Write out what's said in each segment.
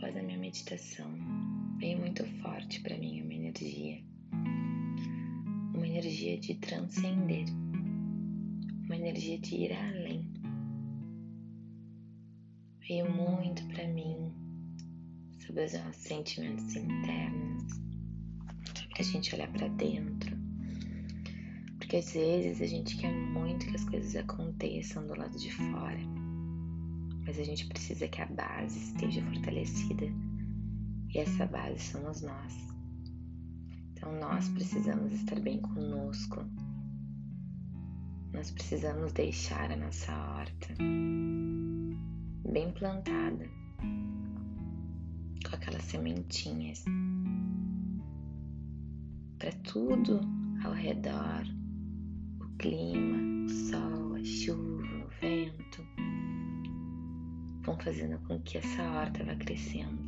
após a minha meditação, veio muito forte para mim uma energia, uma energia de transcender, uma energia de ir além. Veio muito para mim sobre os nossos sentimentos internos, sobre a gente olhar para dentro, porque às vezes a gente quer muito que as coisas aconteçam do lado de fora mas a gente precisa que a base esteja fortalecida e essa base somos nós. Então nós precisamos estar bem conosco. Nós precisamos deixar a nossa horta bem plantada, com aquelas sementinhas, para tudo ao redor, o clima, fazendo com que essa horta vá crescendo.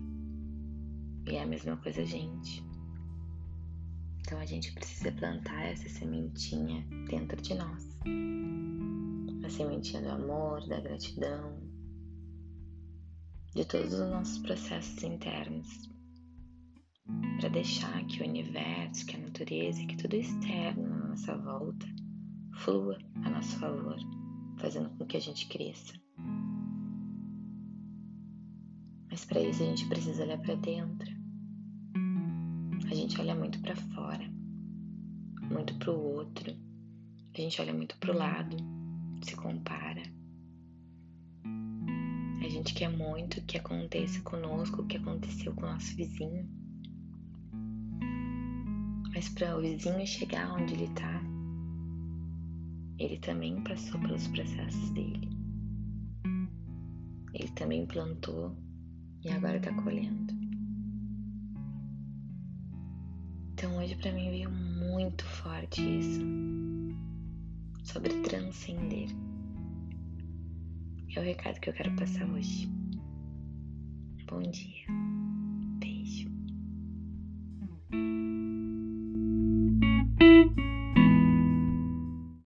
E é a mesma coisa gente. Então a gente precisa plantar essa sementinha dentro de nós. A sementinha do amor, da gratidão, de todos os nossos processos internos. Para deixar que o universo, que a natureza, que tudo externo na nossa volta flua a nosso favor, fazendo com que a gente cresça. Mas para isso a gente precisa olhar para dentro. A gente olha muito para fora, muito para o outro. A gente olha muito para o lado, se compara. A gente quer muito que aconteça conosco o que aconteceu com o nosso vizinho. Mas para o vizinho chegar onde ele está, ele também passou pelos processos dele. Ele também plantou e agora tá colhendo. Então hoje para mim veio muito forte isso sobre transcender. É o recado que eu quero passar hoje. Bom dia.